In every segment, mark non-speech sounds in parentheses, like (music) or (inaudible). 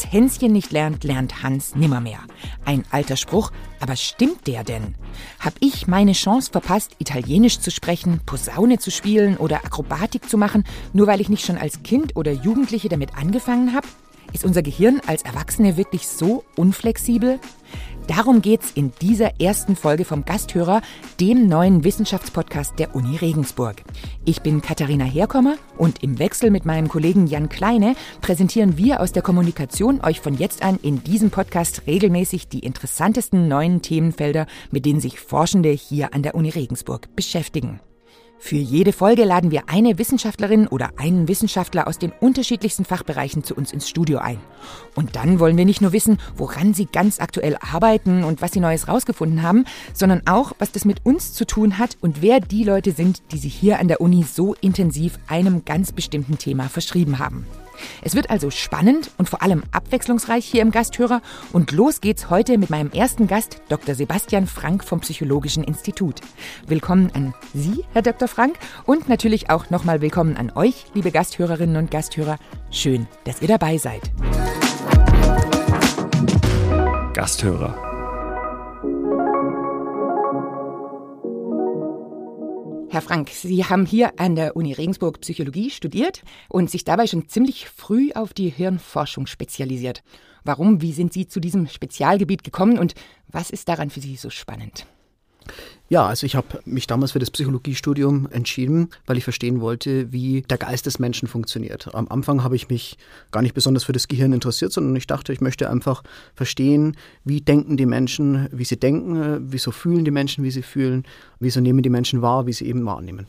Was Hänschen nicht lernt, lernt Hans nimmermehr. Ein alter Spruch, aber stimmt der denn? Hab ich meine Chance verpasst, Italienisch zu sprechen, Posaune zu spielen oder Akrobatik zu machen, nur weil ich nicht schon als Kind oder Jugendliche damit angefangen habe? Ist unser Gehirn als Erwachsene wirklich so unflexibel? Darum geht's in dieser ersten Folge vom Gasthörer, dem neuen Wissenschaftspodcast der Uni Regensburg. Ich bin Katharina Herkommer und im Wechsel mit meinem Kollegen Jan Kleine präsentieren wir aus der Kommunikation euch von jetzt an in diesem Podcast regelmäßig die interessantesten neuen Themenfelder, mit denen sich Forschende hier an der Uni Regensburg beschäftigen. Für jede Folge laden wir eine Wissenschaftlerin oder einen Wissenschaftler aus den unterschiedlichsten Fachbereichen zu uns ins Studio ein. Und dann wollen wir nicht nur wissen, woran sie ganz aktuell arbeiten und was sie Neues rausgefunden haben, sondern auch, was das mit uns zu tun hat und wer die Leute sind, die sich hier an der Uni so intensiv einem ganz bestimmten Thema verschrieben haben. Es wird also spannend und vor allem abwechslungsreich hier im Gasthörer. Und los geht's heute mit meinem ersten Gast, Dr. Sebastian Frank vom Psychologischen Institut. Willkommen an Sie, Herr Dr. Frank, und natürlich auch nochmal willkommen an euch, liebe Gasthörerinnen und Gasthörer. Schön, dass ihr dabei seid. Gasthörer Herr Frank, Sie haben hier an der Uni Regensburg Psychologie studiert und sich dabei schon ziemlich früh auf die Hirnforschung spezialisiert. Warum, wie sind Sie zu diesem Spezialgebiet gekommen und was ist daran für Sie so spannend? Ja, also ich habe mich damals für das Psychologiestudium entschieden, weil ich verstehen wollte, wie der Geist des Menschen funktioniert. Am Anfang habe ich mich gar nicht besonders für das Gehirn interessiert, sondern ich dachte, ich möchte einfach verstehen, wie denken die Menschen, wie sie denken, wieso fühlen die Menschen, wie sie fühlen, wieso nehmen die Menschen wahr, wie sie eben wahrnehmen.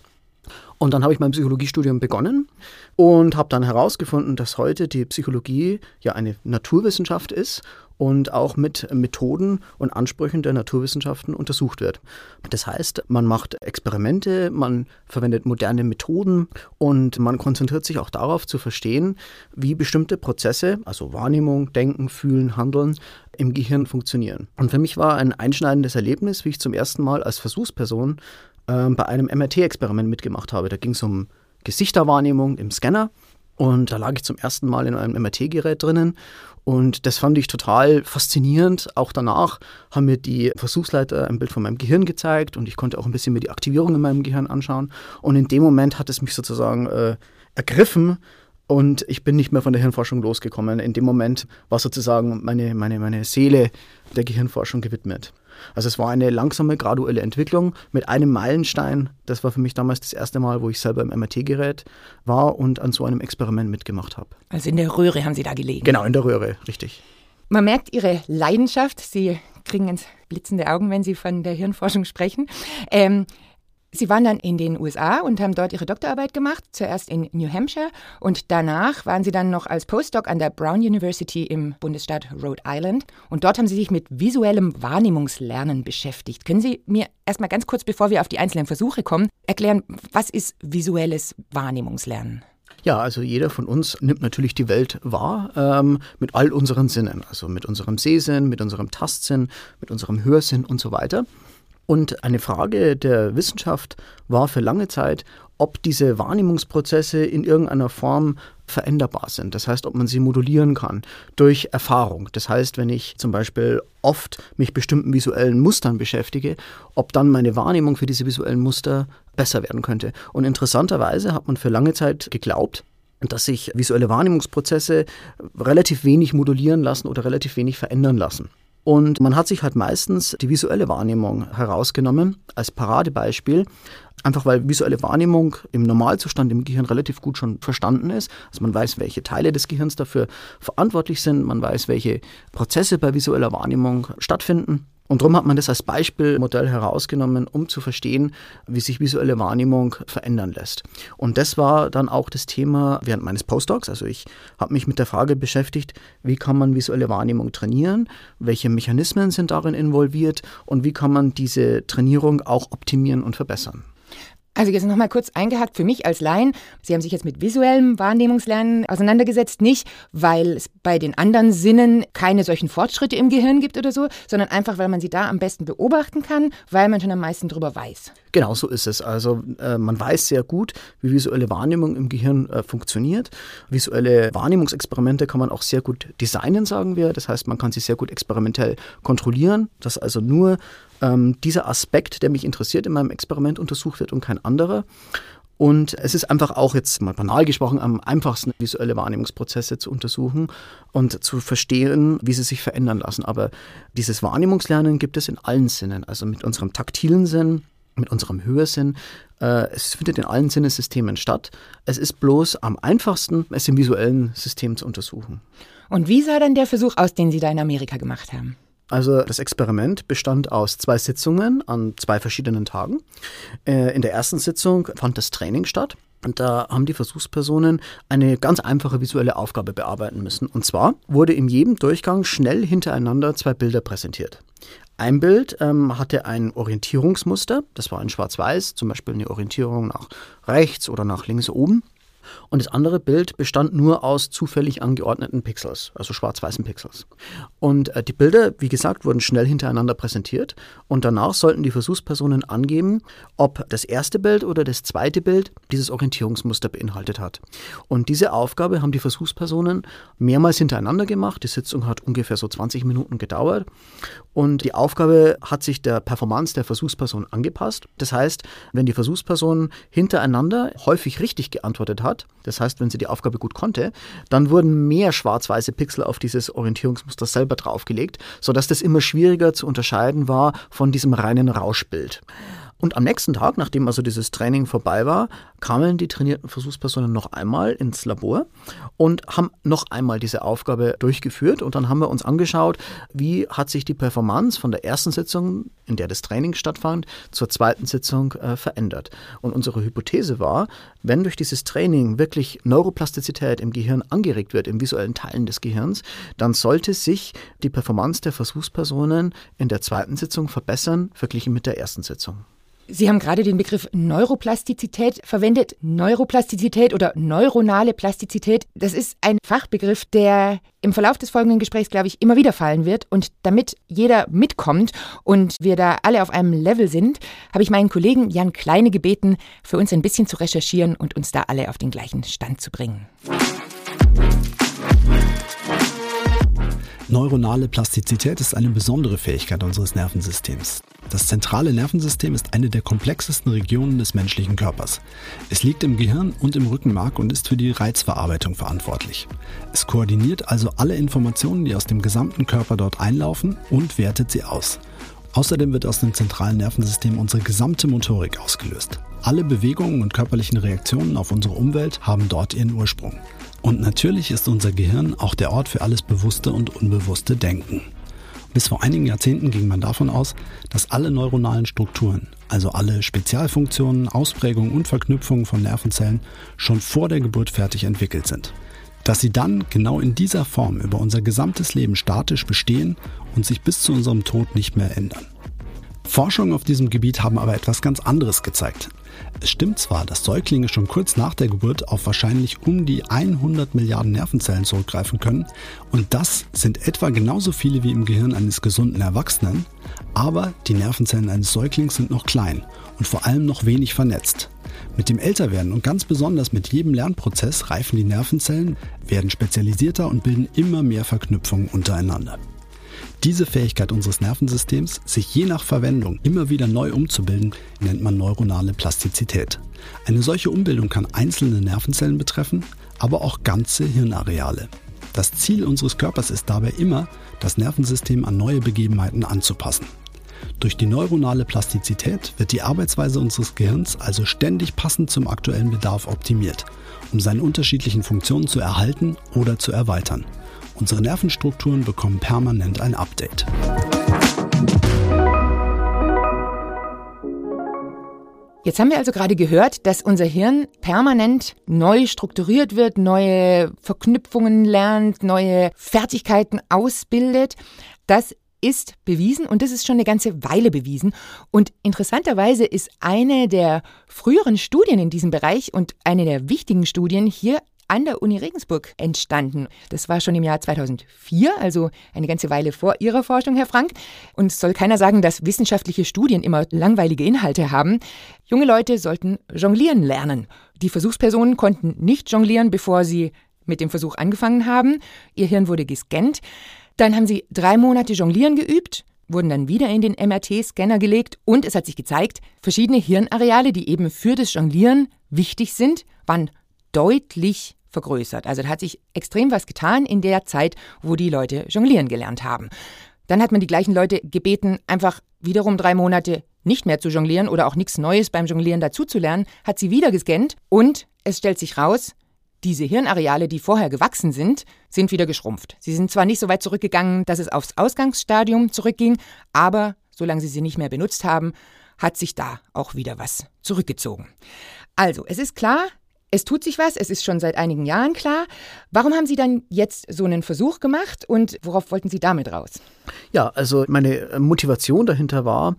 Und dann habe ich mein Psychologiestudium begonnen und habe dann herausgefunden, dass heute die Psychologie ja eine Naturwissenschaft ist und auch mit Methoden und Ansprüchen der Naturwissenschaften untersucht wird. Das heißt, man macht Experimente, man verwendet moderne Methoden und man konzentriert sich auch darauf zu verstehen, wie bestimmte Prozesse, also Wahrnehmung, Denken, Fühlen, Handeln, im Gehirn funktionieren. Und für mich war ein einschneidendes Erlebnis, wie ich zum ersten Mal als Versuchsperson äh, bei einem MRT-Experiment mitgemacht habe. Da ging es um Gesichterwahrnehmung im Scanner. Und da lag ich zum ersten Mal in einem MRT-Gerät drinnen und das fand ich total faszinierend. Auch danach haben mir die Versuchsleiter ein Bild von meinem Gehirn gezeigt und ich konnte auch ein bisschen mir die Aktivierung in meinem Gehirn anschauen. Und in dem Moment hat es mich sozusagen äh, ergriffen und ich bin nicht mehr von der Hirnforschung losgekommen. In dem Moment war sozusagen meine, meine, meine Seele der Gehirnforschung gewidmet. Also es war eine langsame, graduelle Entwicklung mit einem Meilenstein. Das war für mich damals das erste Mal, wo ich selber im MRT-Gerät war und an so einem Experiment mitgemacht habe. Also in der Röhre haben Sie da gelegen? Genau, in der Röhre, richtig. Man merkt Ihre Leidenschaft. Sie kriegen ins blitzende Augen, wenn Sie von der Hirnforschung sprechen. Ähm, Sie waren dann in den USA und haben dort Ihre Doktorarbeit gemacht, zuerst in New Hampshire und danach waren Sie dann noch als Postdoc an der Brown University im Bundesstaat Rhode Island und dort haben Sie sich mit visuellem Wahrnehmungslernen beschäftigt. Können Sie mir erstmal ganz kurz, bevor wir auf die einzelnen Versuche kommen, erklären, was ist visuelles Wahrnehmungslernen? Ja, also jeder von uns nimmt natürlich die Welt wahr ähm, mit all unseren Sinnen, also mit unserem Sehsinn, mit unserem Tastsinn, mit unserem Hörsinn und so weiter. Und eine Frage der Wissenschaft war für lange Zeit, ob diese Wahrnehmungsprozesse in irgendeiner Form veränderbar sind. Das heißt, ob man sie modulieren kann durch Erfahrung. Das heißt, wenn ich zum Beispiel oft mich bestimmten visuellen Mustern beschäftige, ob dann meine Wahrnehmung für diese visuellen Muster besser werden könnte. Und interessanterweise hat man für lange Zeit geglaubt, dass sich visuelle Wahrnehmungsprozesse relativ wenig modulieren lassen oder relativ wenig verändern lassen. Und man hat sich halt meistens die visuelle Wahrnehmung herausgenommen als Paradebeispiel, einfach weil visuelle Wahrnehmung im Normalzustand im Gehirn relativ gut schon verstanden ist. Also man weiß, welche Teile des Gehirns dafür verantwortlich sind, man weiß, welche Prozesse bei visueller Wahrnehmung stattfinden. Und darum hat man das als Beispielmodell herausgenommen, um zu verstehen, wie sich visuelle Wahrnehmung verändern lässt. Und das war dann auch das Thema während meines Postdocs. Also ich habe mich mit der Frage beschäftigt, wie kann man visuelle Wahrnehmung trainieren, welche Mechanismen sind darin involviert und wie kann man diese Trainierung auch optimieren und verbessern. Also jetzt nochmal kurz eingehakt für mich als Laien. Sie haben sich jetzt mit visuellem Wahrnehmungslernen auseinandergesetzt, nicht weil es bei den anderen Sinnen keine solchen Fortschritte im Gehirn gibt oder so, sondern einfach, weil man sie da am besten beobachten kann, weil man schon am meisten darüber weiß. Genau so ist es. Also äh, man weiß sehr gut, wie visuelle Wahrnehmung im Gehirn äh, funktioniert. Visuelle Wahrnehmungsexperimente kann man auch sehr gut designen, sagen wir. Das heißt, man kann sie sehr gut experimentell kontrollieren, dass also nur ähm, dieser Aspekt, der mich interessiert, in meinem Experiment untersucht wird und kein anderer. Und es ist einfach auch jetzt mal banal gesprochen am einfachsten, visuelle Wahrnehmungsprozesse zu untersuchen und zu verstehen, wie sie sich verändern lassen. Aber dieses Wahrnehmungslernen gibt es in allen Sinnen, also mit unserem taktilen Sinn, mit unserem Hörsinn. Äh, es findet in allen Sinnesystemen statt. Es ist bloß am einfachsten, es im visuellen System zu untersuchen. Und wie sah dann der Versuch aus, den Sie da in Amerika gemacht haben? Also das Experiment bestand aus zwei Sitzungen an zwei verschiedenen Tagen. Äh, in der ersten Sitzung fand das Training statt. Und da haben die Versuchspersonen eine ganz einfache visuelle Aufgabe bearbeiten müssen. Und zwar wurde in jedem Durchgang schnell hintereinander zwei Bilder präsentiert. Ein Bild ähm, hatte ein Orientierungsmuster, das war in Schwarz-Weiß, zum Beispiel eine Orientierung nach rechts oder nach links oben. Und das andere Bild bestand nur aus zufällig angeordneten Pixels, also schwarz-weißen Pixels. Und äh, die Bilder, wie gesagt, wurden schnell hintereinander präsentiert und danach sollten die Versuchspersonen angeben, ob das erste Bild oder das zweite Bild dieses Orientierungsmuster beinhaltet hat. Und diese Aufgabe haben die Versuchspersonen mehrmals hintereinander gemacht. Die Sitzung hat ungefähr so 20 Minuten gedauert und die Aufgabe hat sich der Performance der Versuchsperson angepasst. Das heißt, wenn die Versuchsperson hintereinander häufig richtig geantwortet hat, das heißt, wenn sie die Aufgabe gut konnte, dann wurden mehr schwarz-weiße Pixel auf dieses Orientierungsmuster selber draufgelegt, sodass das immer schwieriger zu unterscheiden war von diesem reinen Rauschbild. Und am nächsten Tag, nachdem also dieses Training vorbei war, kamen die trainierten Versuchspersonen noch einmal ins Labor und haben noch einmal diese Aufgabe durchgeführt. Und dann haben wir uns angeschaut, wie hat sich die Performance von der ersten Sitzung, in der das Training stattfand, zur zweiten Sitzung äh, verändert. Und unsere Hypothese war, wenn durch dieses Training wirklich Neuroplastizität im Gehirn angeregt wird, im visuellen Teilen des Gehirns, dann sollte sich die Performance der Versuchspersonen in der zweiten Sitzung verbessern, verglichen mit der ersten Sitzung. Sie haben gerade den Begriff Neuroplastizität verwendet. Neuroplastizität oder neuronale Plastizität, das ist ein Fachbegriff, der im Verlauf des folgenden Gesprächs, glaube ich, immer wieder fallen wird. Und damit jeder mitkommt und wir da alle auf einem Level sind, habe ich meinen Kollegen Jan Kleine gebeten, für uns ein bisschen zu recherchieren und uns da alle auf den gleichen Stand zu bringen. Neuronale Plastizität ist eine besondere Fähigkeit unseres Nervensystems. Das zentrale Nervensystem ist eine der komplexesten Regionen des menschlichen Körpers. Es liegt im Gehirn und im Rückenmark und ist für die Reizverarbeitung verantwortlich. Es koordiniert also alle Informationen, die aus dem gesamten Körper dort einlaufen und wertet sie aus. Außerdem wird aus dem zentralen Nervensystem unsere gesamte Motorik ausgelöst. Alle Bewegungen und körperlichen Reaktionen auf unsere Umwelt haben dort ihren Ursprung. Und natürlich ist unser Gehirn auch der Ort für alles bewusste und unbewusste Denken. Bis vor einigen Jahrzehnten ging man davon aus, dass alle neuronalen Strukturen, also alle Spezialfunktionen, Ausprägungen und Verknüpfungen von Nervenzellen schon vor der Geburt fertig entwickelt sind. Dass sie dann genau in dieser Form über unser gesamtes Leben statisch bestehen und sich bis zu unserem Tod nicht mehr ändern. Forschungen auf diesem Gebiet haben aber etwas ganz anderes gezeigt. Es stimmt zwar, dass Säuglinge schon kurz nach der Geburt auf wahrscheinlich um die 100 Milliarden Nervenzellen zurückgreifen können und das sind etwa genauso viele wie im Gehirn eines gesunden Erwachsenen, aber die Nervenzellen eines Säuglings sind noch klein und vor allem noch wenig vernetzt. Mit dem Älterwerden und ganz besonders mit jedem Lernprozess reifen die Nervenzellen, werden spezialisierter und bilden immer mehr Verknüpfungen untereinander. Diese Fähigkeit unseres Nervensystems, sich je nach Verwendung immer wieder neu umzubilden, nennt man neuronale Plastizität. Eine solche Umbildung kann einzelne Nervenzellen betreffen, aber auch ganze Hirnareale. Das Ziel unseres Körpers ist dabei immer, das Nervensystem an neue Begebenheiten anzupassen. Durch die neuronale Plastizität wird die Arbeitsweise unseres Gehirns also ständig passend zum aktuellen Bedarf optimiert, um seine unterschiedlichen Funktionen zu erhalten oder zu erweitern. Unsere Nervenstrukturen bekommen permanent ein Update. Jetzt haben wir also gerade gehört, dass unser Hirn permanent neu strukturiert wird, neue Verknüpfungen lernt, neue Fertigkeiten ausbildet. Das ist bewiesen und das ist schon eine ganze Weile bewiesen. Und interessanterweise ist eine der früheren Studien in diesem Bereich und eine der wichtigen Studien hier an der Uni Regensburg entstanden. Das war schon im Jahr 2004, also eine ganze Weile vor Ihrer Forschung, Herr Frank. Und es soll keiner sagen, dass wissenschaftliche Studien immer langweilige Inhalte haben. Junge Leute sollten jonglieren lernen. Die Versuchspersonen konnten nicht jonglieren, bevor sie mit dem Versuch angefangen haben. Ihr Hirn wurde gescannt. Dann haben sie drei Monate Jonglieren geübt, wurden dann wieder in den MRT-Scanner gelegt und es hat sich gezeigt, verschiedene Hirnareale, die eben für das Jonglieren wichtig sind, waren deutlich vergrößert. Also da hat sich extrem was getan in der Zeit, wo die Leute jonglieren gelernt haben. Dann hat man die gleichen Leute gebeten, einfach wiederum drei Monate nicht mehr zu jonglieren oder auch nichts Neues beim Jonglieren dazuzulernen, hat sie wieder gescannt und es stellt sich raus, diese Hirnareale, die vorher gewachsen sind, sind wieder geschrumpft. Sie sind zwar nicht so weit zurückgegangen, dass es aufs Ausgangsstadium zurückging, aber solange sie sie nicht mehr benutzt haben, hat sich da auch wieder was zurückgezogen. Also, es ist klar, es tut sich was, es ist schon seit einigen Jahren klar. Warum haben Sie dann jetzt so einen Versuch gemacht und worauf wollten Sie damit raus? Ja, also meine Motivation dahinter war,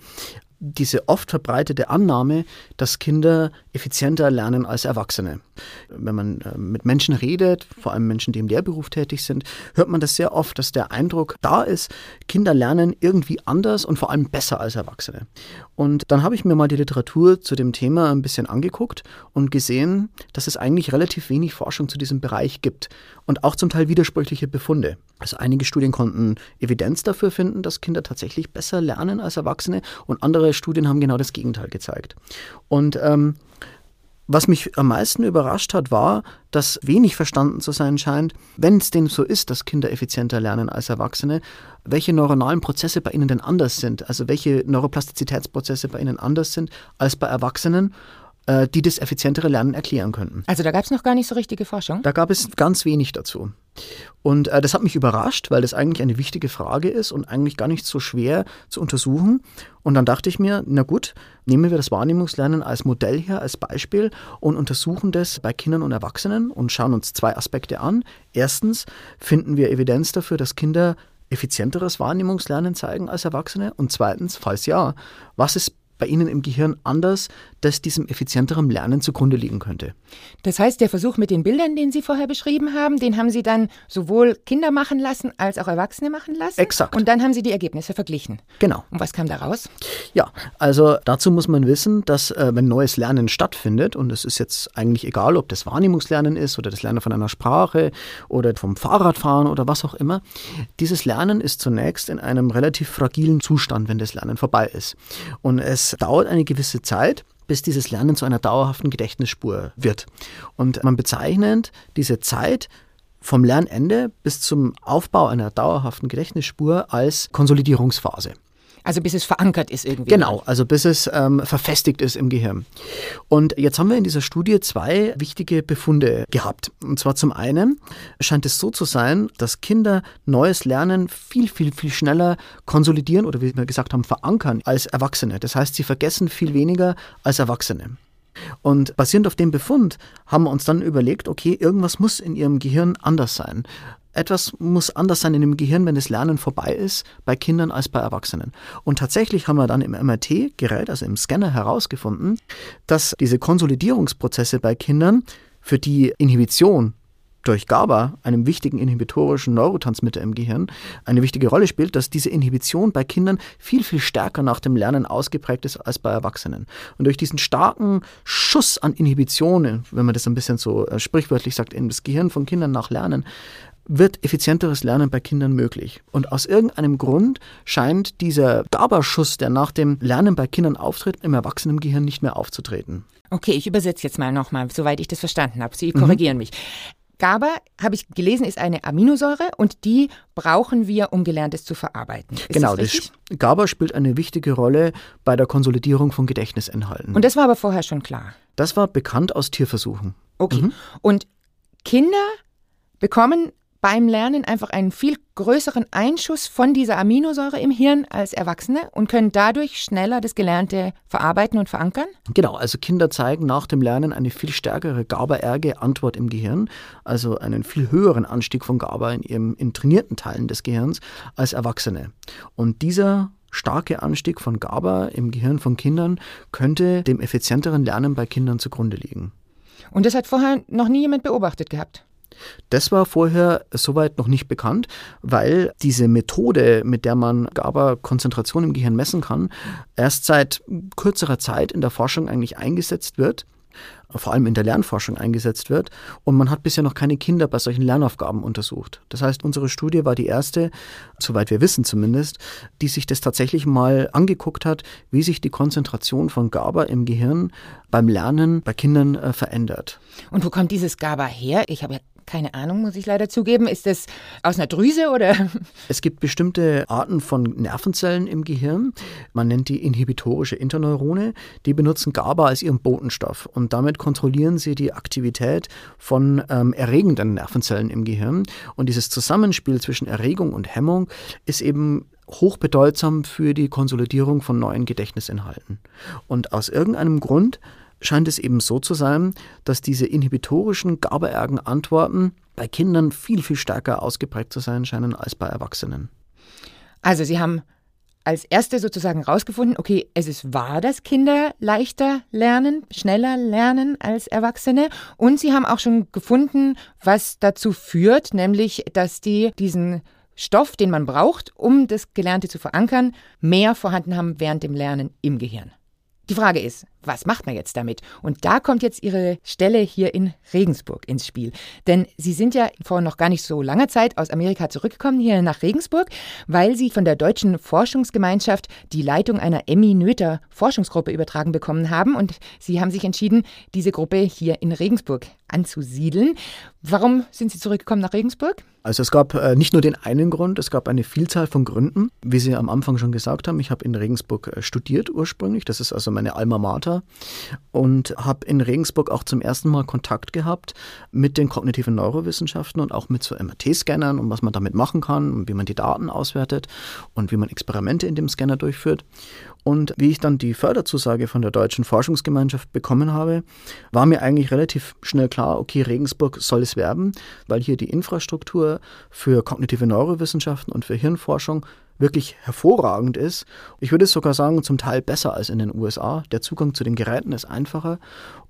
diese oft verbreitete Annahme, dass Kinder effizienter lernen als Erwachsene. Wenn man äh, mit Menschen redet, vor allem Menschen, die im Lehrberuf tätig sind, hört man das sehr oft, dass der Eindruck da ist, Kinder lernen irgendwie anders und vor allem besser als Erwachsene. Und dann habe ich mir mal die Literatur zu dem Thema ein bisschen angeguckt und gesehen, dass es eigentlich relativ wenig Forschung zu diesem Bereich gibt und auch zum Teil widersprüchliche Befunde. Also einige Studien konnten Evidenz dafür finden, dass Kinder tatsächlich besser lernen als Erwachsene und andere Studien haben genau das Gegenteil gezeigt. Und ähm, was mich am meisten überrascht hat, war, dass wenig verstanden zu sein scheint, wenn es denn so ist, dass Kinder effizienter lernen als Erwachsene, welche neuronalen Prozesse bei ihnen denn anders sind, also welche Neuroplastizitätsprozesse bei ihnen anders sind als bei Erwachsenen äh, die das effizientere Lernen erklären könnten. Also da gab es noch gar nicht so richtige Forschung? Da gab es ganz wenig dazu. Und äh, das hat mich überrascht, weil das eigentlich eine wichtige Frage ist und eigentlich gar nicht so schwer zu untersuchen. Und dann dachte ich mir, na gut, nehmen wir das Wahrnehmungslernen als Modell her, als Beispiel und untersuchen das bei Kindern und Erwachsenen und schauen uns zwei Aspekte an. Erstens finden wir Evidenz dafür, dass Kinder effizienteres Wahrnehmungslernen zeigen als Erwachsene? Und zweitens, falls ja, was ist bei Ihnen im Gehirn anders, das diesem effizienteren Lernen zugrunde liegen könnte. Das heißt, der Versuch mit den Bildern, den Sie vorher beschrieben haben, den haben Sie dann sowohl Kinder machen lassen als auch Erwachsene machen lassen? Exakt. Und dann haben Sie die Ergebnisse verglichen. Genau. Und was kam da raus? Ja, also dazu muss man wissen, dass äh, wenn neues Lernen stattfindet, und es ist jetzt eigentlich egal, ob das Wahrnehmungslernen ist oder das Lernen von einer Sprache oder vom Fahrradfahren oder was auch immer, dieses Lernen ist zunächst in einem relativ fragilen Zustand, wenn das Lernen vorbei ist. Und es dauert eine gewisse Zeit, bis dieses Lernen zu einer dauerhaften Gedächtnisspur wird. Und man bezeichnet diese Zeit vom Lernende bis zum Aufbau einer dauerhaften Gedächtnisspur als Konsolidierungsphase. Also bis es verankert ist irgendwie. Genau, also bis es ähm, verfestigt ist im Gehirn. Und jetzt haben wir in dieser Studie zwei wichtige Befunde gehabt. Und zwar zum einen scheint es so zu sein, dass Kinder neues Lernen viel, viel, viel schneller konsolidieren oder wie wir gesagt haben, verankern als Erwachsene. Das heißt, sie vergessen viel weniger als Erwachsene. Und basierend auf dem Befund haben wir uns dann überlegt, okay, irgendwas muss in ihrem Gehirn anders sein etwas muss anders sein in dem Gehirn, wenn das Lernen vorbei ist, bei Kindern als bei Erwachsenen. Und tatsächlich haben wir dann im MRT-Gerät, also im Scanner, herausgefunden, dass diese Konsolidierungsprozesse bei Kindern, für die Inhibition durch GABA, einem wichtigen inhibitorischen Neurotransmitter im Gehirn, eine wichtige Rolle spielt, dass diese Inhibition bei Kindern viel, viel stärker nach dem Lernen ausgeprägt ist als bei Erwachsenen. Und durch diesen starken Schuss an Inhibitionen, wenn man das ein bisschen so äh, sprichwörtlich sagt, in das Gehirn von Kindern nach Lernen, wird effizienteres Lernen bei Kindern möglich. Und aus irgendeinem Grund scheint dieser GABA-Schuss, der nach dem Lernen bei Kindern auftritt, im Erwachsenengehirn nicht mehr aufzutreten. Okay, ich übersetze jetzt mal nochmal, soweit ich das verstanden habe. Sie korrigieren mhm. mich. GABA, habe ich gelesen, ist eine Aminosäure und die brauchen wir, um Gelerntes zu verarbeiten. Ist genau, das das GABA spielt eine wichtige Rolle bei der Konsolidierung von Gedächtnisinhalten. Und das war aber vorher schon klar. Das war bekannt aus Tierversuchen. Okay. Mhm. Und Kinder bekommen beim Lernen einfach einen viel größeren Einschuss von dieser Aminosäure im Hirn als Erwachsene und können dadurch schneller das Gelernte verarbeiten und verankern? Genau, also Kinder zeigen nach dem Lernen eine viel stärkere GABA-Erge-Antwort im Gehirn, also einen viel höheren Anstieg von GABA in ihren in trainierten Teilen des Gehirns als Erwachsene. Und dieser starke Anstieg von GABA im Gehirn von Kindern könnte dem effizienteren Lernen bei Kindern zugrunde liegen. Und das hat vorher noch nie jemand beobachtet gehabt? Das war vorher soweit noch nicht bekannt, weil diese Methode, mit der man GABA-Konzentration im Gehirn messen kann, erst seit kürzerer Zeit in der Forschung eigentlich eingesetzt wird vor allem in der Lernforschung eingesetzt wird. Und man hat bisher noch keine Kinder bei solchen Lernaufgaben untersucht. Das heißt, unsere Studie war die erste, soweit wir wissen zumindest, die sich das tatsächlich mal angeguckt hat, wie sich die Konzentration von GABA im Gehirn beim Lernen bei Kindern äh, verändert. Und wo kommt dieses GABA her? Ich habe ja keine Ahnung, muss ich leider zugeben. Ist das aus einer Drüse oder? (laughs) Es gibt bestimmte Arten von Nervenzellen im Gehirn. Man nennt die inhibitorische Interneurone. Die benutzen GABA als ihren Botenstoff und damit kontrollieren sie die Aktivität von ähm, erregenden Nervenzellen im Gehirn. Und dieses Zusammenspiel zwischen Erregung und Hemmung ist eben hochbedeutsam für die Konsolidierung von neuen Gedächtnisinhalten. Und aus irgendeinem Grund scheint es eben so zu sein, dass diese inhibitorischen GABA-ergen Antworten bei Kindern viel, viel stärker ausgeprägt zu sein scheinen als bei Erwachsenen. Also Sie haben als erste sozusagen herausgefunden, okay, es ist wahr, dass Kinder leichter lernen, schneller lernen als Erwachsene. Und Sie haben auch schon gefunden, was dazu führt, nämlich, dass die diesen Stoff, den man braucht, um das Gelernte zu verankern, mehr vorhanden haben während dem Lernen im Gehirn. Die Frage ist, was macht man jetzt damit? Und da kommt jetzt Ihre Stelle hier in Regensburg ins Spiel. Denn Sie sind ja vor noch gar nicht so langer Zeit aus Amerika zurückgekommen hier nach Regensburg, weil Sie von der Deutschen Forschungsgemeinschaft die Leitung einer Emmy-Noether Forschungsgruppe übertragen bekommen haben. Und Sie haben sich entschieden, diese Gruppe hier in Regensburg anzusiedeln. Warum sind Sie zurückgekommen nach Regensburg? Also es gab äh, nicht nur den einen Grund, es gab eine Vielzahl von Gründen. Wie Sie am Anfang schon gesagt haben, ich habe in Regensburg äh, studiert ursprünglich, das ist also meine Alma Mater und habe in Regensburg auch zum ersten Mal Kontakt gehabt mit den kognitiven Neurowissenschaften und auch mit so MRT-Scannern und was man damit machen kann und wie man die Daten auswertet und wie man Experimente in dem Scanner durchführt. Und wie ich dann die Förderzusage von der Deutschen Forschungsgemeinschaft bekommen habe, war mir eigentlich relativ schnell klar, okay, Regensburg soll es werben, weil hier die Infrastruktur für kognitive Neurowissenschaften und für Hirnforschung wirklich hervorragend ist. Ich würde sogar sagen, zum Teil besser als in den USA. Der Zugang zu den Geräten ist einfacher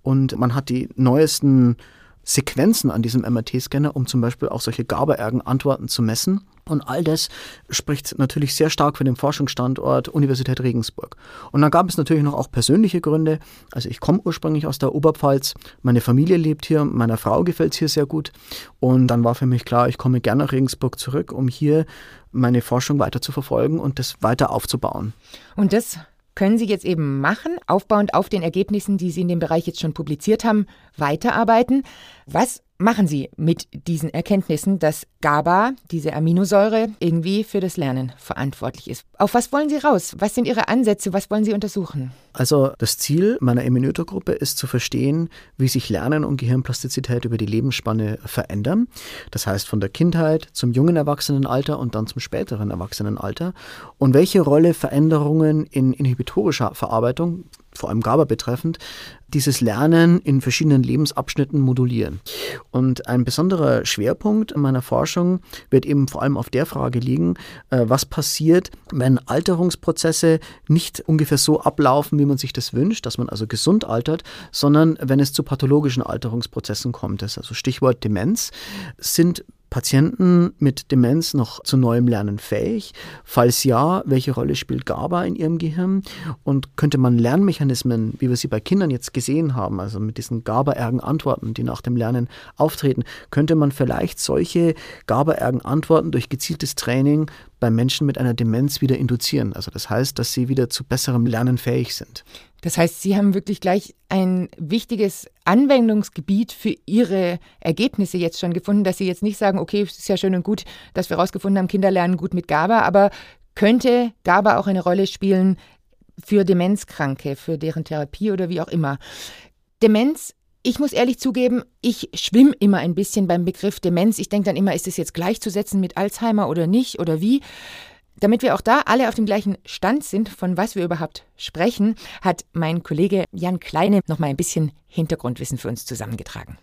und man hat die neuesten Sequenzen an diesem MRT-Scanner, um zum Beispiel auch solche GABA-Ergen-Antworten zu messen. Und all das spricht natürlich sehr stark für den Forschungsstandort Universität Regensburg. Und dann gab es natürlich noch auch persönliche Gründe. Also ich komme ursprünglich aus der Oberpfalz, meine Familie lebt hier, meiner Frau gefällt es hier sehr gut. Und dann war für mich klar, ich komme gerne nach Regensburg zurück, um hier meine Forschung weiter zu verfolgen und das weiter aufzubauen. Und das können Sie jetzt eben machen, aufbauend auf den Ergebnissen, die Sie in dem Bereich jetzt schon publiziert haben, weiterarbeiten. Was machen Sie mit diesen Erkenntnissen, dass GABA, diese Aminosäure, irgendwie für das Lernen verantwortlich ist? Auf was wollen Sie raus? Was sind Ihre Ansätze? Was wollen Sie untersuchen? Also das Ziel meiner Immunotogruppe ist zu verstehen, wie sich Lernen und Gehirnplastizität über die Lebensspanne verändern. Das heißt von der Kindheit zum jungen Erwachsenenalter und dann zum späteren Erwachsenenalter. Und welche Rolle Veränderungen in inhibitorischer Verarbeitung, vor allem GABA betreffend, dieses Lernen in verschiedenen Lebensabschnitten modulieren. Und ein besonderer Schwerpunkt meiner Forschung wird eben vor allem auf der Frage liegen, äh, was passiert, wenn Alterungsprozesse nicht ungefähr so ablaufen, wie man sich das wünscht, dass man also gesund altert, sondern wenn es zu pathologischen Alterungsprozessen kommt. Das ist also Stichwort Demenz, sind Patienten mit Demenz noch zu neuem Lernen fähig? Falls ja, welche Rolle spielt GABA in ihrem Gehirn? Und könnte man Lernmechanismen, wie wir sie bei Kindern jetzt gesehen haben, also mit diesen GABA-ergen Antworten, die nach dem Lernen auftreten, könnte man vielleicht solche GABA-ergen Antworten durch gezieltes Training bei Menschen mit einer Demenz wieder induzieren? Also das heißt, dass sie wieder zu besserem Lernen fähig sind. Das heißt, Sie haben wirklich gleich ein wichtiges Anwendungsgebiet für Ihre Ergebnisse jetzt schon gefunden, dass Sie jetzt nicht sagen, okay, es ist ja schön und gut, dass wir herausgefunden haben, Kinder lernen gut mit GABA, aber könnte GABA auch eine Rolle spielen für Demenzkranke, für deren Therapie oder wie auch immer? Demenz ich muss ehrlich zugeben, ich schwimme immer ein bisschen beim Begriff Demenz. Ich denke dann immer, ist es jetzt gleichzusetzen mit Alzheimer oder nicht oder wie? Damit wir auch da alle auf dem gleichen Stand sind, von was wir überhaupt sprechen, hat mein Kollege Jan Kleine noch mal ein bisschen Hintergrundwissen für uns zusammengetragen.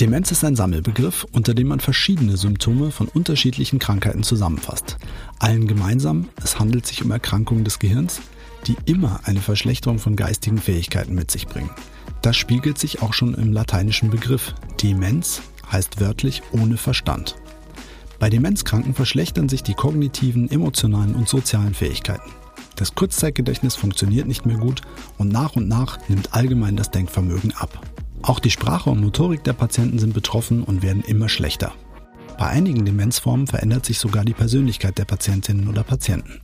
Demenz ist ein Sammelbegriff, unter dem man verschiedene Symptome von unterschiedlichen Krankheiten zusammenfasst. Allen gemeinsam, es handelt sich um Erkrankungen des Gehirns, die immer eine Verschlechterung von geistigen Fähigkeiten mit sich bringen. Das spiegelt sich auch schon im lateinischen Begriff. Demenz heißt wörtlich ohne Verstand. Bei Demenzkranken verschlechtern sich die kognitiven, emotionalen und sozialen Fähigkeiten. Das Kurzzeitgedächtnis funktioniert nicht mehr gut und nach und nach nimmt allgemein das Denkvermögen ab. Auch die Sprache und Motorik der Patienten sind betroffen und werden immer schlechter. Bei einigen Demenzformen verändert sich sogar die Persönlichkeit der Patientinnen oder Patienten.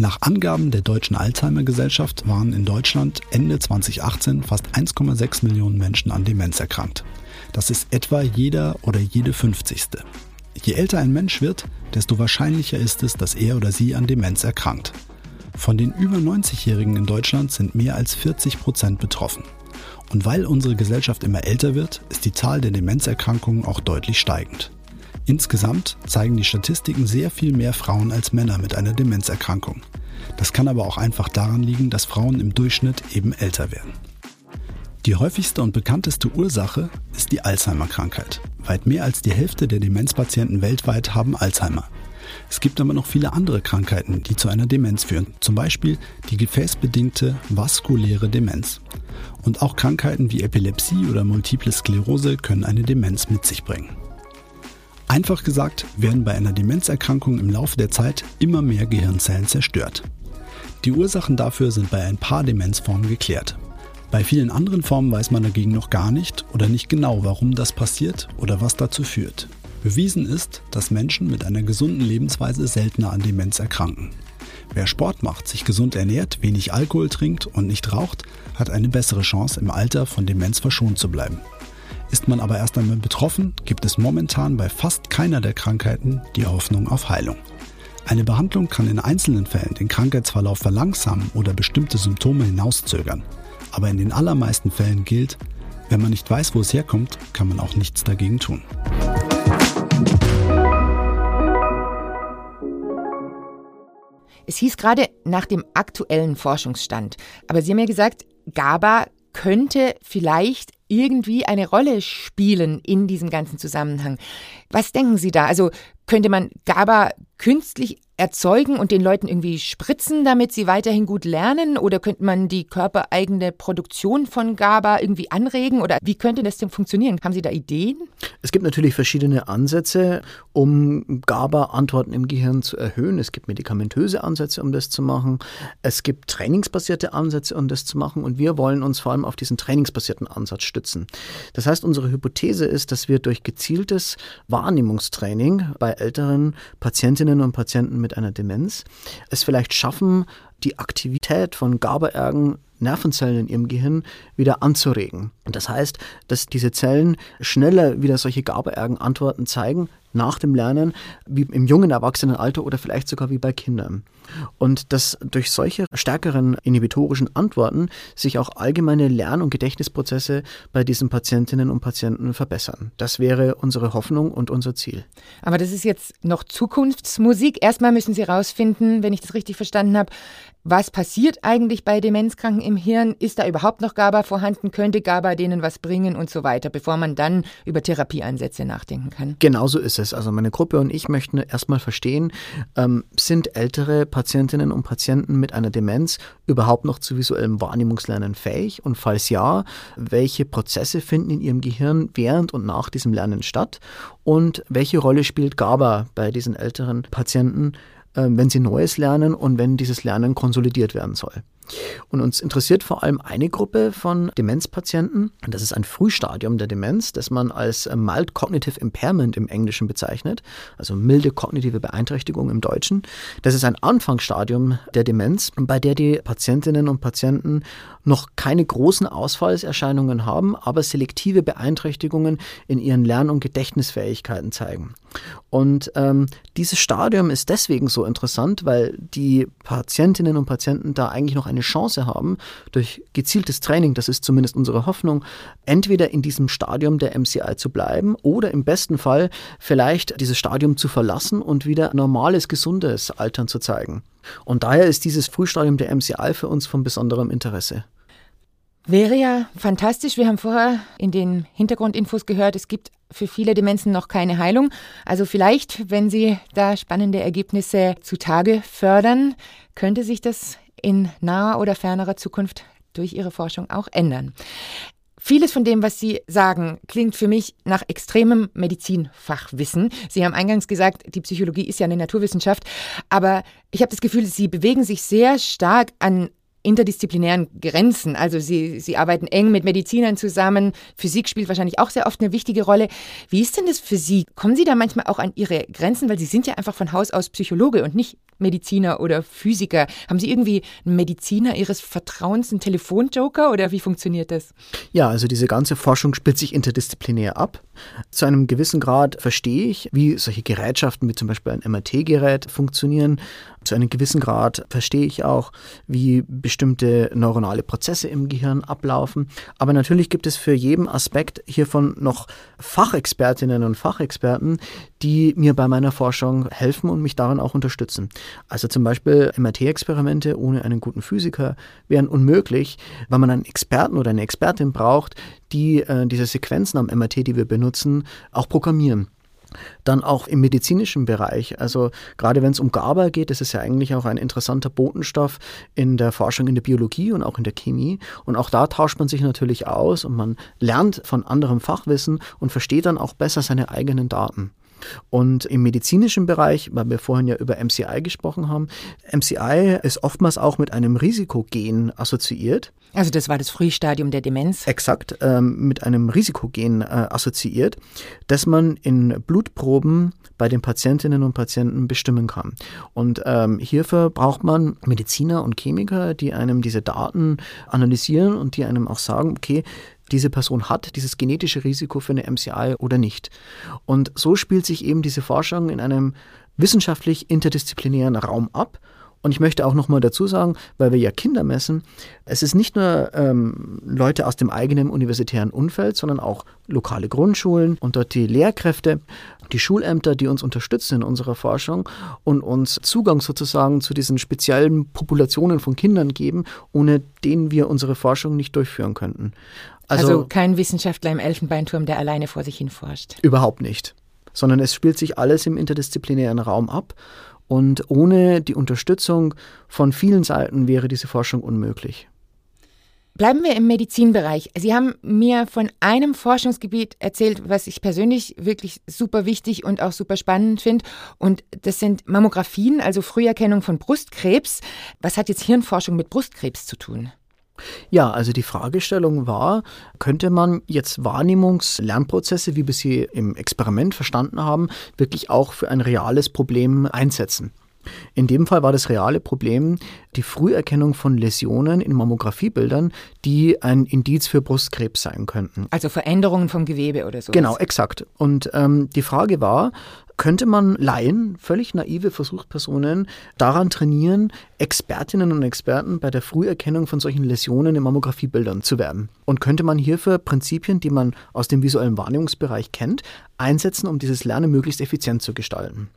Nach Angaben der Deutschen Alzheimer Gesellschaft waren in Deutschland Ende 2018 fast 1,6 Millionen Menschen an Demenz erkrankt. Das ist etwa jeder oder jede 50. Je älter ein Mensch wird, desto wahrscheinlicher ist es, dass er oder sie an Demenz erkrankt. Von den über 90-Jährigen in Deutschland sind mehr als 40 Prozent betroffen. Und weil unsere Gesellschaft immer älter wird, ist die Zahl der Demenzerkrankungen auch deutlich steigend. Insgesamt zeigen die Statistiken sehr viel mehr Frauen als Männer mit einer Demenzerkrankung. Das kann aber auch einfach daran liegen, dass Frauen im Durchschnitt eben älter werden. Die häufigste und bekannteste Ursache ist die Alzheimer-Krankheit. Weit mehr als die Hälfte der Demenzpatienten weltweit haben Alzheimer. Es gibt aber noch viele andere Krankheiten, die zu einer Demenz führen, zum Beispiel die gefäßbedingte vaskuläre Demenz. Und auch Krankheiten wie Epilepsie oder Multiple Sklerose können eine Demenz mit sich bringen. Einfach gesagt werden bei einer Demenzerkrankung im Laufe der Zeit immer mehr Gehirnzellen zerstört. Die Ursachen dafür sind bei ein paar Demenzformen geklärt. Bei vielen anderen Formen weiß man dagegen noch gar nicht oder nicht genau, warum das passiert oder was dazu führt. Bewiesen ist, dass Menschen mit einer gesunden Lebensweise seltener an Demenz erkranken. Wer Sport macht, sich gesund ernährt, wenig Alkohol trinkt und nicht raucht, hat eine bessere Chance, im Alter von Demenz verschont zu bleiben. Ist man aber erst einmal betroffen, gibt es momentan bei fast keiner der Krankheiten die Hoffnung auf Heilung. Eine Behandlung kann in einzelnen Fällen den Krankheitsverlauf verlangsamen oder bestimmte Symptome hinauszögern. Aber in den allermeisten Fällen gilt, wenn man nicht weiß, wo es herkommt, kann man auch nichts dagegen tun. Es hieß gerade nach dem aktuellen Forschungsstand. Aber Sie haben ja gesagt, GABA könnte vielleicht irgendwie eine Rolle spielen in diesem ganzen Zusammenhang. Was denken Sie da? Also könnte man GABA künstlich erzeugen und den Leuten irgendwie spritzen, damit sie weiterhin gut lernen? Oder könnte man die körpereigene Produktion von GABA irgendwie anregen? Oder wie könnte das denn funktionieren? Haben Sie da Ideen? Es gibt natürlich verschiedene Ansätze, um GABA-Antworten im Gehirn zu erhöhen. Es gibt medikamentöse Ansätze, um das zu machen. Es gibt trainingsbasierte Ansätze, um das zu machen. Und wir wollen uns vor allem auf diesen trainingsbasierten Ansatz stützen. Das heißt, unsere Hypothese ist, dass wir durch gezieltes Wahrnehmungstraining bei älteren Patientinnen und Patienten mit mit einer Demenz es vielleicht schaffen, die Aktivität von GABA-Ergen Nervenzellen in ihrem Gehirn wieder anzuregen. Und das heißt, dass diese Zellen schneller wieder solche GABA-Ergen-Antworten zeigen nach dem Lernen, wie im jungen Erwachsenenalter oder vielleicht sogar wie bei Kindern. Und dass durch solche stärkeren inhibitorischen Antworten sich auch allgemeine Lern- und Gedächtnisprozesse bei diesen Patientinnen und Patienten verbessern. Das wäre unsere Hoffnung und unser Ziel. Aber das ist jetzt noch Zukunftsmusik. Erstmal müssen Sie herausfinden, wenn ich das richtig verstanden habe, was passiert eigentlich bei Demenzkranken im Hirn? Ist da überhaupt noch GABA vorhanden? Könnte GABA denen was bringen und so weiter, bevor man dann über Therapieansätze nachdenken kann? Genauso ist es. Also meine Gruppe und ich möchten erstmal verstehen, ähm, sind ältere Patientinnen und Patienten mit einer Demenz überhaupt noch zu visuellem Wahrnehmungslernen fähig? Und falls ja, welche Prozesse finden in ihrem Gehirn während und nach diesem Lernen statt? Und welche Rolle spielt GABA bei diesen älteren Patienten? Ähm, wenn sie Neues lernen und wenn dieses Lernen konsolidiert werden soll. Und uns interessiert vor allem eine Gruppe von Demenzpatienten. Das ist ein Frühstadium der Demenz, das man als Mild Cognitive Impairment im Englischen bezeichnet, also milde kognitive Beeinträchtigung im Deutschen. Das ist ein Anfangsstadium der Demenz, bei der die Patientinnen und Patienten noch keine großen Ausfallserscheinungen haben, aber selektive Beeinträchtigungen in ihren Lern- und Gedächtnisfähigkeiten zeigen. Und ähm, dieses Stadium ist deswegen so interessant, weil die Patientinnen und Patienten da eigentlich noch eine Chance haben, durch gezieltes Training, das ist zumindest unsere Hoffnung, entweder in diesem Stadium der MCI zu bleiben oder im besten Fall vielleicht dieses Stadium zu verlassen und wieder normales, gesundes Altern zu zeigen. Und daher ist dieses Frühstadium der MCI für uns von besonderem Interesse. Wäre ja fantastisch. Wir haben vorher in den Hintergrundinfos gehört, es gibt für viele Demenzen noch keine Heilung. Also vielleicht, wenn Sie da spannende Ergebnisse zutage fördern, könnte sich das in naher oder fernerer Zukunft durch Ihre Forschung auch ändern. Vieles von dem, was Sie sagen, klingt für mich nach extremem Medizinfachwissen. Sie haben eingangs gesagt, die Psychologie ist ja eine Naturwissenschaft, aber ich habe das Gefühl, Sie bewegen sich sehr stark an interdisziplinären Grenzen. Also sie, sie arbeiten eng mit Medizinern zusammen. Physik spielt wahrscheinlich auch sehr oft eine wichtige Rolle. Wie ist denn das für Sie? Kommen Sie da manchmal auch an Ihre Grenzen? Weil Sie sind ja einfach von Haus aus Psychologe und nicht Mediziner oder Physiker. Haben Sie irgendwie einen Mediziner Ihres Vertrauens, einen Telefonjoker oder wie funktioniert das? Ja, also diese ganze Forschung spielt sich interdisziplinär ab. Zu einem gewissen Grad verstehe ich, wie solche Gerätschaften wie zum Beispiel ein MRT-Gerät funktionieren. Zu einem gewissen Grad verstehe ich auch, wie bestimmte neuronale Prozesse im Gehirn ablaufen. Aber natürlich gibt es für jeden Aspekt hiervon noch Fachexpertinnen und Fachexperten, die mir bei meiner Forschung helfen und mich daran auch unterstützen. Also zum Beispiel MRT-Experimente ohne einen guten Physiker wären unmöglich, weil man einen Experten oder eine Expertin braucht, die äh, diese Sequenzen am MRT, die wir benutzen, auch programmieren. Dann auch im medizinischen Bereich. Also gerade wenn es um GABA geht, das ist ja eigentlich auch ein interessanter Botenstoff in der Forschung in der Biologie und auch in der Chemie. Und auch da tauscht man sich natürlich aus und man lernt von anderem Fachwissen und versteht dann auch besser seine eigenen Daten. Und im medizinischen Bereich, weil wir vorhin ja über MCI gesprochen haben, MCI ist oftmals auch mit einem Risikogen assoziiert. Also das war das Frühstadium der Demenz. Exakt, ähm, mit einem Risikogen äh, assoziiert, das man in Blutproben bei den Patientinnen und Patienten bestimmen kann. Und ähm, hierfür braucht man Mediziner und Chemiker, die einem diese Daten analysieren und die einem auch sagen, okay, diese Person hat, dieses genetische Risiko für eine MCI oder nicht. Und so spielt sich eben diese Forschung in einem wissenschaftlich interdisziplinären Raum ab. Und ich möchte auch nochmal dazu sagen, weil wir ja Kinder messen, es ist nicht nur ähm, Leute aus dem eigenen universitären Umfeld, sondern auch lokale Grundschulen und dort die Lehrkräfte, die Schulämter, die uns unterstützen in unserer Forschung und uns Zugang sozusagen zu diesen speziellen Populationen von Kindern geben, ohne denen wir unsere Forschung nicht durchführen könnten. Also, also kein Wissenschaftler im Elfenbeinturm, der alleine vor sich hin forscht. Überhaupt nicht. Sondern es spielt sich alles im interdisziplinären Raum ab. Und ohne die Unterstützung von vielen Seiten wäre diese Forschung unmöglich. Bleiben wir im Medizinbereich. Sie haben mir von einem Forschungsgebiet erzählt, was ich persönlich wirklich super wichtig und auch super spannend finde. Und das sind Mammographien, also Früherkennung von Brustkrebs. Was hat jetzt Hirnforschung mit Brustkrebs zu tun? Ja, also die Fragestellung war, könnte man jetzt Wahrnehmungs-Lernprozesse, wie wir sie im Experiment verstanden haben, wirklich auch für ein reales Problem einsetzen? In dem Fall war das reale Problem die Früherkennung von Läsionen in Mammografiebildern, die ein Indiz für Brustkrebs sein könnten. Also Veränderungen vom Gewebe oder so. Genau, exakt. Und ähm, die Frage war, könnte man Laien, völlig naive Versuchspersonen, daran trainieren, Expertinnen und Experten bei der Früherkennung von solchen Läsionen in Mammografiebildern zu werden? Und könnte man hierfür Prinzipien, die man aus dem visuellen Wahrnehmungsbereich kennt, einsetzen, um dieses Lernen möglichst effizient zu gestalten?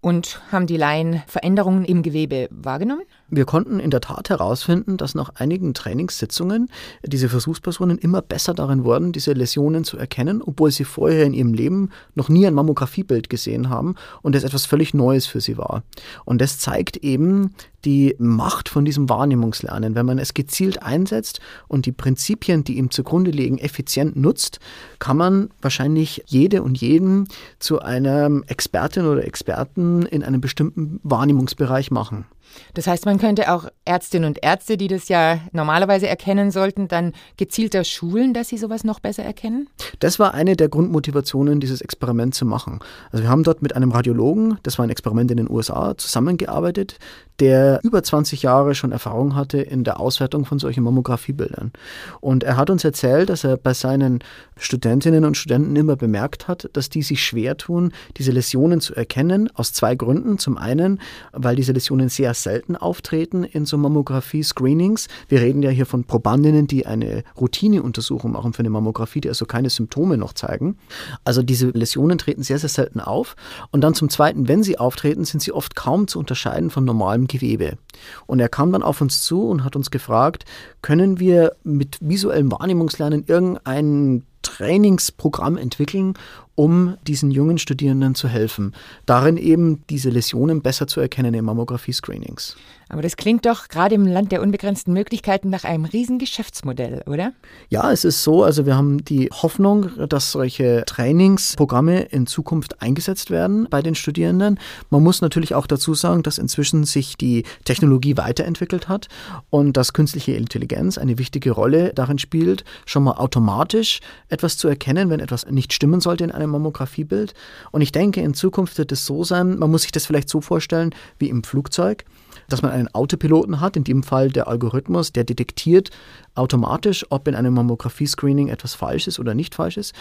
Und haben die Laien Veränderungen im Gewebe wahrgenommen? Wir konnten in der Tat herausfinden, dass nach einigen Trainingssitzungen diese Versuchspersonen immer besser darin wurden, diese Läsionen zu erkennen, obwohl sie vorher in ihrem Leben noch nie ein Mammografiebild gesehen haben und es etwas völlig Neues für sie war. Und das zeigt eben die Macht von diesem Wahrnehmungslernen. Wenn man es gezielt einsetzt und die Prinzipien, die ihm zugrunde liegen, effizient nutzt, kann man wahrscheinlich jede und jeden zu einem Expertin oder Experten in einem bestimmten Wahrnehmungsbereich machen. Das heißt, man könnte auch Ärztinnen und Ärzte, die das ja normalerweise erkennen sollten, dann gezielter schulen, dass sie sowas noch besser erkennen? Das war eine der Grundmotivationen, dieses Experiment zu machen. Also wir haben dort mit einem Radiologen, das war ein Experiment in den USA, zusammengearbeitet, der über 20 Jahre schon Erfahrung hatte in der Auswertung von solchen Mammografiebildern. Und er hat uns erzählt, dass er bei seinen Studentinnen und Studenten immer bemerkt hat, dass die sich schwer tun, diese Läsionen zu erkennen, aus zwei Gründen. Zum einen, weil diese Läsionen sehr selten auftreten in so Mammographie-Screenings. Wir reden ja hier von Probandinnen, die eine Routineuntersuchung machen für eine Mammographie, die also keine Symptome noch zeigen. Also diese Läsionen treten sehr, sehr selten auf. Und dann zum Zweiten, wenn sie auftreten, sind sie oft kaum zu unterscheiden von normalem Gewebe. Und er kam dann auf uns zu und hat uns gefragt, können wir mit visuellem Wahrnehmungslernen irgendein Trainingsprogramm entwickeln, um diesen jungen Studierenden zu helfen. Darin eben diese Läsionen besser zu erkennen in Mammographie-Screenings. Aber das klingt doch gerade im Land der unbegrenzten Möglichkeiten nach einem riesen Geschäftsmodell, oder? Ja, es ist so. Also wir haben die Hoffnung, dass solche Trainingsprogramme in Zukunft eingesetzt werden bei den Studierenden. Man muss natürlich auch dazu sagen, dass inzwischen sich die Technologie weiterentwickelt hat und dass künstliche Intelligenz eine wichtige Rolle darin spielt, schon mal automatisch etwas zu erkennen, wenn etwas nicht stimmen sollte in einem Mammografiebild. Und ich denke, in Zukunft wird es so sein, man muss sich das vielleicht so vorstellen wie im Flugzeug dass man einen Autopiloten hat, in dem Fall der Algorithmus, der detektiert automatisch, ob in einem Mammographie-Screening etwas falsch ist oder nicht falsch ist.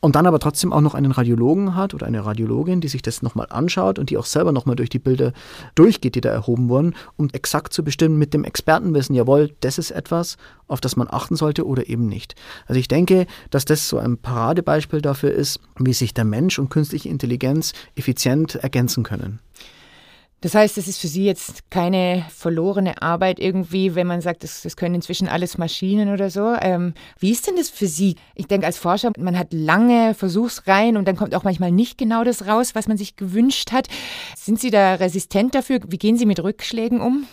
Und dann aber trotzdem auch noch einen Radiologen hat oder eine Radiologin, die sich das nochmal anschaut und die auch selber nochmal durch die Bilder durchgeht, die da erhoben wurden, um exakt zu bestimmen mit dem Expertenwissen, jawohl, das ist etwas, auf das man achten sollte oder eben nicht. Also ich denke, dass das so ein Paradebeispiel dafür ist, wie sich der Mensch und künstliche Intelligenz effizient ergänzen können. Das heißt, es ist für Sie jetzt keine verlorene Arbeit irgendwie, wenn man sagt, das, das können inzwischen alles Maschinen oder so. Ähm, wie ist denn das für Sie? Ich denke, als Forscher, man hat lange Versuchsreihen und dann kommt auch manchmal nicht genau das raus, was man sich gewünscht hat. Sind Sie da resistent dafür? Wie gehen Sie mit Rückschlägen um?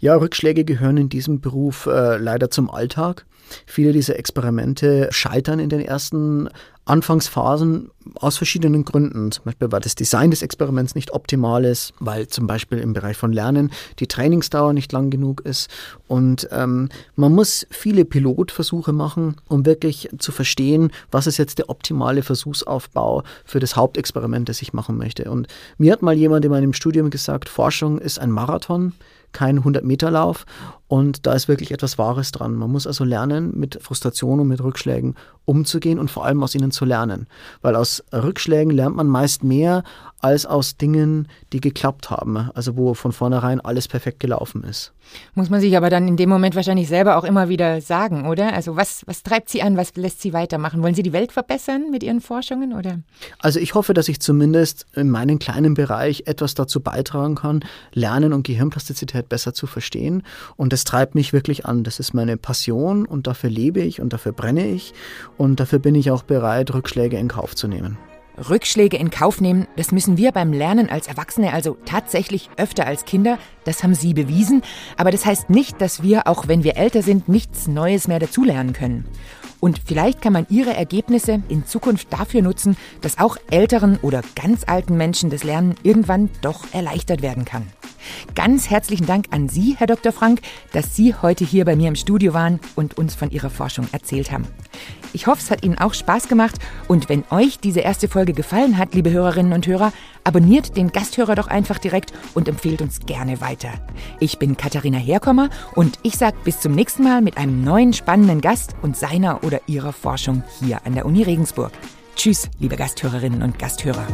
Ja, Rückschläge gehören in diesem Beruf äh, leider zum Alltag. Viele dieser Experimente scheitern in den ersten Anfangsphasen aus verschiedenen Gründen. Zum Beispiel, weil das Design des Experiments nicht optimal ist, weil zum Beispiel im Bereich von Lernen die Trainingsdauer nicht lang genug ist. Und ähm, man muss viele Pilotversuche machen, um wirklich zu verstehen, was ist jetzt der optimale Versuchsaufbau für das Hauptexperiment, das ich machen möchte. Und mir hat mal jemand in meinem Studium gesagt, Forschung ist ein Marathon kein 100-Meter-Lauf. Und da ist wirklich etwas Wahres dran. Man muss also lernen, mit Frustration und mit Rückschlägen umzugehen und vor allem aus ihnen zu lernen. Weil aus Rückschlägen lernt man meist mehr als aus Dingen, die geklappt haben. Also wo von vornherein alles perfekt gelaufen ist. Muss man sich aber dann in dem Moment wahrscheinlich selber auch immer wieder sagen, oder? Also was, was treibt Sie an? Was lässt Sie weitermachen? Wollen Sie die Welt verbessern mit Ihren Forschungen, oder? Also ich hoffe, dass ich zumindest in meinem kleinen Bereich etwas dazu beitragen kann, Lernen und Gehirnplastizität besser zu verstehen. Und das treibt mich wirklich an. Das ist meine Passion und dafür lebe ich und dafür brenne ich. Und dafür bin ich auch bereit, Rückschläge in Kauf zu nehmen. Rückschläge in Kauf nehmen, das müssen wir beim Lernen als Erwachsene also tatsächlich öfter als Kinder. Das haben Sie bewiesen. Aber das heißt nicht, dass wir, auch wenn wir älter sind, nichts Neues mehr dazulernen können. Und vielleicht kann man Ihre Ergebnisse in Zukunft dafür nutzen, dass auch älteren oder ganz alten Menschen das Lernen irgendwann doch erleichtert werden kann. Ganz herzlichen Dank an Sie, Herr Dr. Frank, dass Sie heute hier bei mir im Studio waren und uns von Ihrer Forschung erzählt haben. Ich hoffe, es hat Ihnen auch Spaß gemacht und wenn euch diese erste Folge gefallen hat, liebe Hörerinnen und Hörer, abonniert den Gasthörer doch einfach direkt und empfehlt uns gerne weiter. Ich bin Katharina Herkommer und ich sage bis zum nächsten Mal mit einem neuen spannenden Gast und seiner oder ihrer Forschung hier an der Uni Regensburg. Tschüss, liebe Gasthörerinnen und Gasthörer.